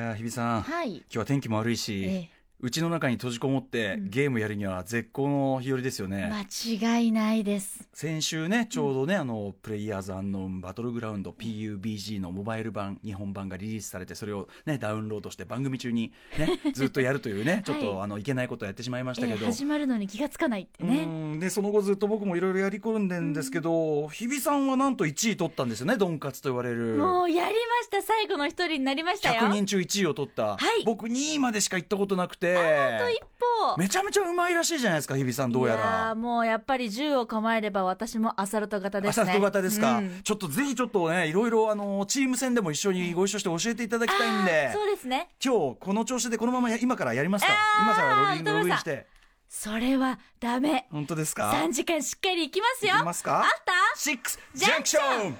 や日比さん、はい。今日は天気も悪いし、えうちの中に閉じこもってうん。ゲームやるには絶好の日和ですよね、間違いないです。先週ねちょうどね、あのプレイヤーズアンノーンバトルグラウンド PUBG のモバイル版日本版がリリースされてそれをねダウンロードして番組中にね ずっとやるというねちょっと、はいあのいけないことをやってしまいましたけど、え始まるのに気がつかないってね。うん。でその後ずっと僕もいろいろやり込んでんですけど、日比さんはなんと1位取ったんですよねドンカツと言われる。もうやりました。最後の一人になりましたよ。100人中1位を取った、はい。僕2位までしか行ったことなくてあと一歩。めちゃめちゃうまいらしいじゃないですか日比さんどうやいやらーもうやっぱり銃を構えれば私もアサルト型ですね。朝と型ですか、うん。ちょっとぜひちょっとねいろいろあのチーム戦でも一緒にご一緒して教えていただきたいんで。そうですね。今日この調子でこのままや今からやりますか。今からローリングログインして。それはダメ。本当ですか？3時間しっかり行きますよ。いきますか？あった？シックスジャンクション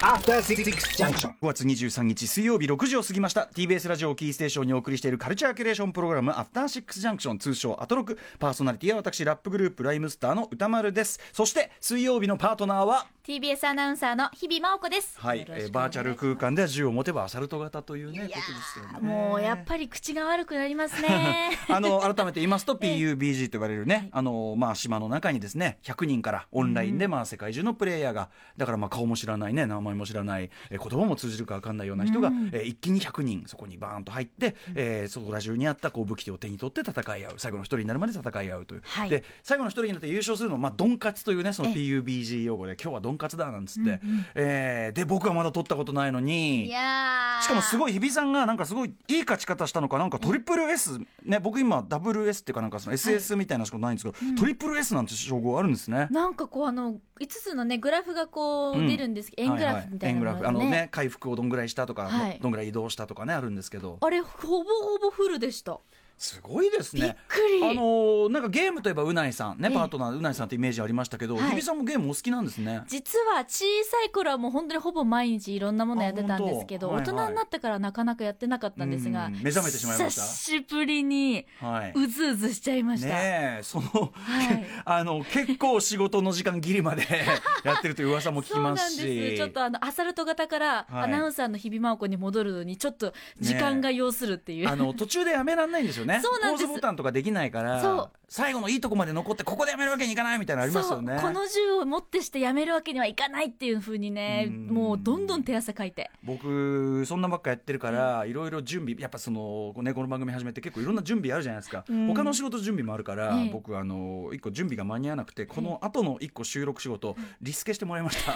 After Six Junction. 5月23日水曜日6時を過ぎました。TBS ラジオをキーステーションにお送りしているカルチャーキュレーションプログラムアフターシックスジャンクション通称アトロク。パーソナリティは私ラップグループライムスターの歌丸です。そして水曜日のパートナーは TBS アナウンサーの日々真央子です。はい、バーチャル空間では銃を持てばアサルト型というねいやことですよね。ーもうやっぱり口が悪くなりますね。あの改めて言いますと PUBG と言われるね、あのまあ、島の中にですね100人からオンラインで、まあ、世界中のプレイヤーが。だからまあ顔も知らないね名前も知らない、えー言葉も通じるか分かんないような人が、えー一気に100人そこにバーンと入って、えーそこら中にあったこう武器を手に取って戦い合う最後の一人になるまで戦い合うという、はい。で最後の一人になって優勝するのは、まあ、ドンカツというねそのえ PUBG 用語で今日はドンカツだなんつって、えーで僕はまだ取ったことないのにいやー。しかもすごい日比さんがなんかすごいいい勝ち方したのかなんかトリプル S ね僕今ダブル S っていうかなんかその SS みたいなしかないんですけど、トリプル S なんて称号あるんですね。なんかこうあの5つのねグラフがこううん。出るんですけど、円グラフみたいなのがはいはい円グラフ。あのね回復をどんぐらいしたとか、はい。どんぐらい移動したとかねあるんですけど。あれほぼほぼフルでしたすごいですびっね。くり、あのーなんかゲームといえばうないさん。ねええ。パートナーうないさんってイメージありましたけど、はい。日比さんもゲームお好きなんですね。実は小さい頃はもう本当にほぼ毎日いろんなものやってたんですけど、はいはい。大人になってからなかなかやってなかったんですがうん目覚めてしまいました？久しぶりにはい。うずうずしちゃいました、ねえその、はい。あの結構仕事の時間ギリまで やってるという噂も聞きそうなんますしですちょっとあのアサルト型からはい。アナウンサーの日比真央子に戻るのにちょっと時間が要するっていう、あの途中でやめらんないんですよね。そうなんです。ボタンとかできないから、最後のいいとこまで残ってここでやめるわけにいかないみたいなのありますよね。この銃を持ってしてやめるわけにはいかないっていうふうにねうん。もうどんどん手汗かいて。僕そんなばっかやってるから、いろいろ準備やっぱそのねこの番組始めて結構いろんな準備あるじゃないですか。うん。他の仕事準備もあるから、ええ。僕あの一個準備が間に合わなくてこの後の一個収録仕事リスケしてもらいました。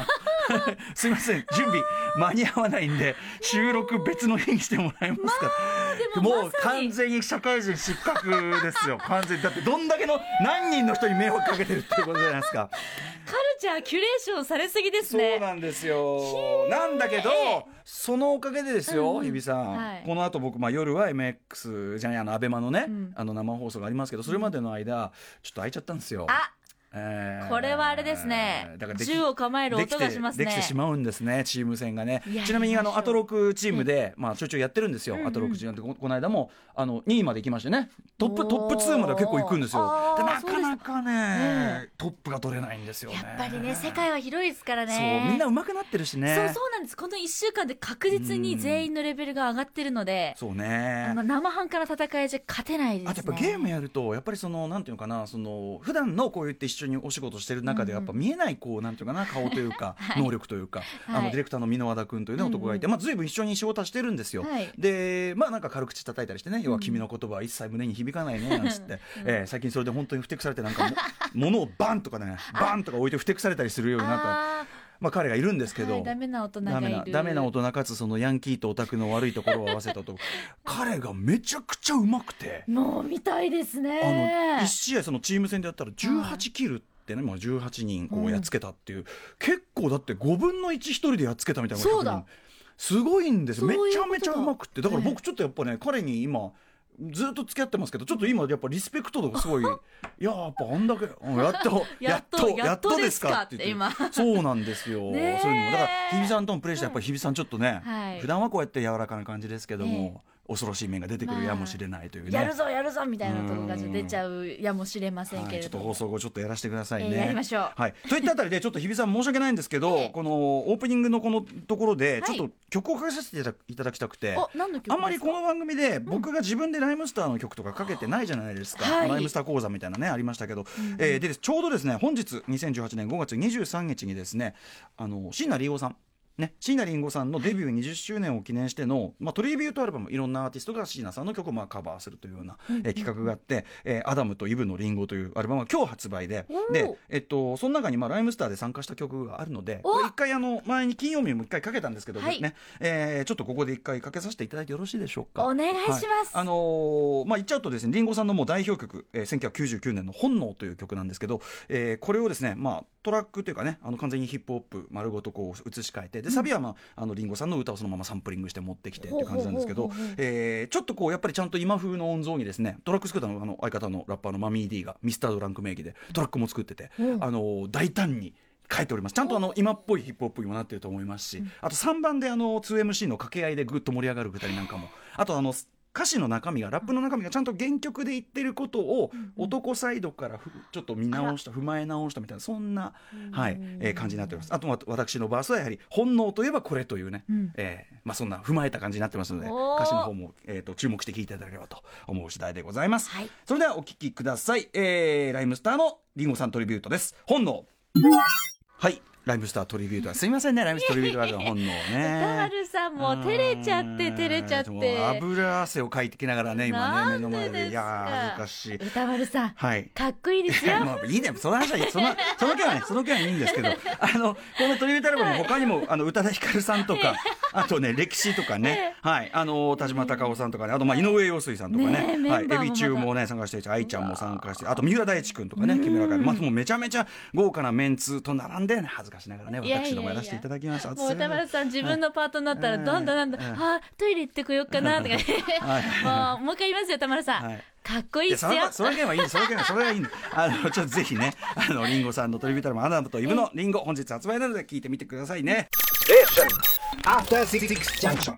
すいません。準備間に合わないんで収録別の日にしてもらえますか？でももう完全に社会人失格ですよ 完全に。だってどんだけの何人の人に迷惑かけてるってことじゃないですか。カルチャーキュレーションされすぎですそうねなんですよ。なんだけどそのおかげでですよ、日比さん、はい。この後僕、まあ、夜は MX じゃないあのアベマのね、うん。あの生放送がありますけどそれまでの間ちょっと空いちゃったんですよ。あえー。これはあれですね。だから銃を構える音がしますね。できてしまうんですねチーム戦がね。ちなみにあのアトロクチームで、まあ、ちょいちょいやってるんですよ、うんうん。アトロクチームでここの間もあの2位まで行きましてね。トップトップ2までは結構行くんですよ。なかなかね、トップが取れないんですよね。やっぱりね世界は広いですからそうねみんな上手くなってるしね。そうそうなんです。この1週間で確実に全員のレベルが上がってるので、そうあねの生半可な戦いじゃ勝てないですね。あとやっぱゲームやるとやっぱりそのなんていうのかなその普段のこう言って一緒にお仕事してる中でやっぱ見えないこうなんていうかな顔というか はい。能力というかあはい。のディレクターの箕輪田君というねうんうん。男がいてまあ随分一緒に仕事はしてるんですよ。はい。でまあなんか軽口叩いたりしてね要は君の言葉は一切胸に響かないねなんつって。えー最近それで本当にふてくされてなんかも 物をバンとかねバンとか置いてふてくされたりするようになったあまあ彼がいるんですけー、はどい、ダメな大人がダメな大人かつそのヤンキーとオタクの悪いところを合わせたと 彼がめちゃくちゃうまくてもう見たいですあねの1試合そのチーム戦でやったら18キルってね、まあ、18人こうやっつけたっていう、結構だって5分の1一人でやっつけたみたいなそうだ。100人すごいんですめちゃめちゃうまくって。だからはい僕ちょっとやっぱね彼に今ずっと付き合ってますけどちょっと今やっぱリスペクト度がすごい いややっぱあんだけうんやっと やっとやっとですかって。言今。そうなんですよ、そういうの。もだから日比さんともプレーしてやっぱり日比さんちょっとね、はい。普段はこうやって柔らかな感じですけども、恐ろしい面が出てくるやもしれないというね、やるぞやるぞみたいなとこがちょっと出ちゃうやもしれませんはい、ちょっと放送後ちょっとやらせてくださいね。えーやりましょう。はい、といったあたりで ちょっと日比さん申し訳ないんですけど、ええ。このオープニングのこのところではい。ちょっと曲をかけさせていただきたくて。お何の曲ですか？あんまりこの番組で僕が自分でライムスターの曲とかかけてないじゃないですか、はい。ライムスター講座みたいなねありました。けど、えーでちょうどですね本日2018年5月23日にですねあの椎名林檎さんね、椎名林檎さんのデビュー20周年を記念しての、まあ、トリビュートアルバムいろんなアーティストが椎名さんの曲をまあカバーするというような、えー企画があって「えーアダムとイブのリンゴ」というアルバムが今日発売でで、えっと、その中にまあライムスターで参加した曲があるのでおこれ一回あの前に金曜日にも一回かけたんですけど、はい。ねえーちょっとここで一回かけさせていただいてよろしいでしょうか。お願いします。はい。あのーまあ、言っちゃうとですね、リンゴさんのもう代表曲、えー、1999年の本能という曲なんですけど、えーこれをですね、まあ、トラックというかね、あの完全にヒップホップ丸ごとこう移し替えて、で、サビはまあ、あのリンゴさんの歌をそのままサンプリングして持ってきてっていう感じなんですけどえーちょっとこう、やっぱりちゃんと今風の音像にですね、トラック作ったのがあの相方のラッパーのマミー D がミスタードランク名義でトラックも作ってて、あのー大胆に、書いております。ちゃんとあの今っぽいヒップホップにもなってると思いますし、あと3番であの 2MC の掛け合いでぐっと盛り上がるくだりなんかもあとあの歌詞の中身がラップの中身がちゃんと原曲で言ってることを男サイドからふちょっと見直した踏まえ直したみたいなそんな、はいえー感じになっております。あとは私のバースはやはり本能といえばこれというね、えーまあ、そんな踏まえた感じになってますので歌詞の方も、えー、と注目して聴いていただければと思う次第でございます、はい。それではお聴きください、えーライムスターのリンゴさんトリビュートです。本能。はいライムスタートリビュートは。すいませんねライムスタートリビュートは本能歌ね。丸さんもう照れちゃって照れちゃって。油汗をかいてきながらね今ね目の前で。いやー恥ずかしい。歌丸さんはい。かっこいいですよ。まあいいね、その話はいい、その、その件はね、その件はいいんですけど、あの、このトリビュートアルバム他にも、あの、宇多田ヒカルさんとか、あとね、歴史とかね、はい、あの、田島隆夫さんとかね、あと、まあ、井上陽水さんとかね、はい、エビ中もね、参加してるし、愛ちゃんも参加して、あと、三浦大知君とかね、木村海まあ、もうめちゃめちゃ豪華なメンツと並んで、ね、恥ずかしながらね、私どもやらせていただきました。もう歌丸さん自分のパートになったらはい。どんどんどんどん、はいあートイレ行ってこようかなとかね。はい。もうもう一回言いますよ歌丸さん、はい。かっこいいいやっすよ。そのその件はいいんです。その件はそれはいいんですあのちょっとぜひねあのリンゴさんのトリビュートアルバムアダムとイブのリンゴ本日発売なので聞いてみてくださいね。After Six Junction.